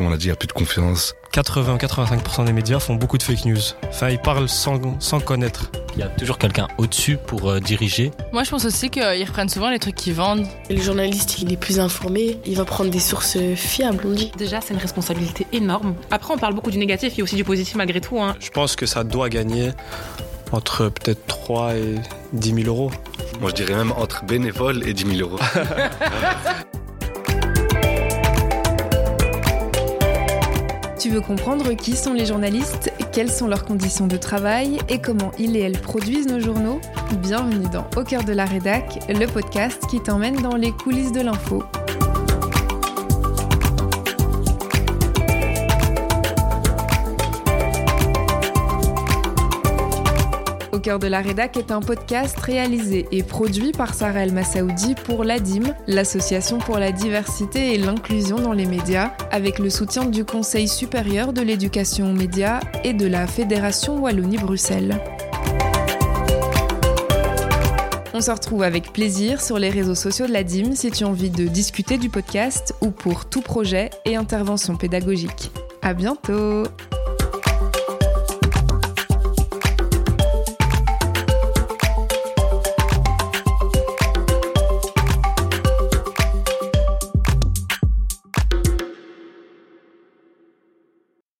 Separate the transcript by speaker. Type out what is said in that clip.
Speaker 1: comme on a dit, il n'y a plus de confiance.
Speaker 2: 80-85% des médias font beaucoup de fake news. Enfin, ils parlent sans, sans connaître.
Speaker 3: Il y a toujours quelqu'un au-dessus pour euh, diriger.
Speaker 4: Moi, je pense aussi qu'ils reprennent souvent les trucs qu'ils vendent.
Speaker 5: Le journaliste, il est plus informé, il va prendre des sources fiables, on dit.
Speaker 6: Déjà, c'est une responsabilité énorme. Après, on parle beaucoup du négatif, il y a aussi du positif malgré tout. Hein.
Speaker 2: Je pense que ça doit gagner entre peut-être 3 et 10 000 euros.
Speaker 1: Moi, je dirais même entre bénévoles et 10 000 euros.
Speaker 7: Tu veux comprendre qui sont les journalistes, quelles sont leurs conditions de travail et comment ils et elles produisent nos journaux? Bienvenue dans Au cœur de la rédac, le podcast qui t'emmène dans les coulisses de l'info. Cœur de la rédac est un podcast réalisé et produit par Sarah El Massaoudi pour l'ADIM, l'Association pour la diversité et l'inclusion dans les médias, avec le soutien du Conseil supérieur de l'éducation aux médias et de la Fédération Wallonie-Bruxelles. On se retrouve avec plaisir sur les réseaux sociaux de la DIM si tu as envie de discuter du podcast ou pour tout projet et intervention pédagogique. À bientôt!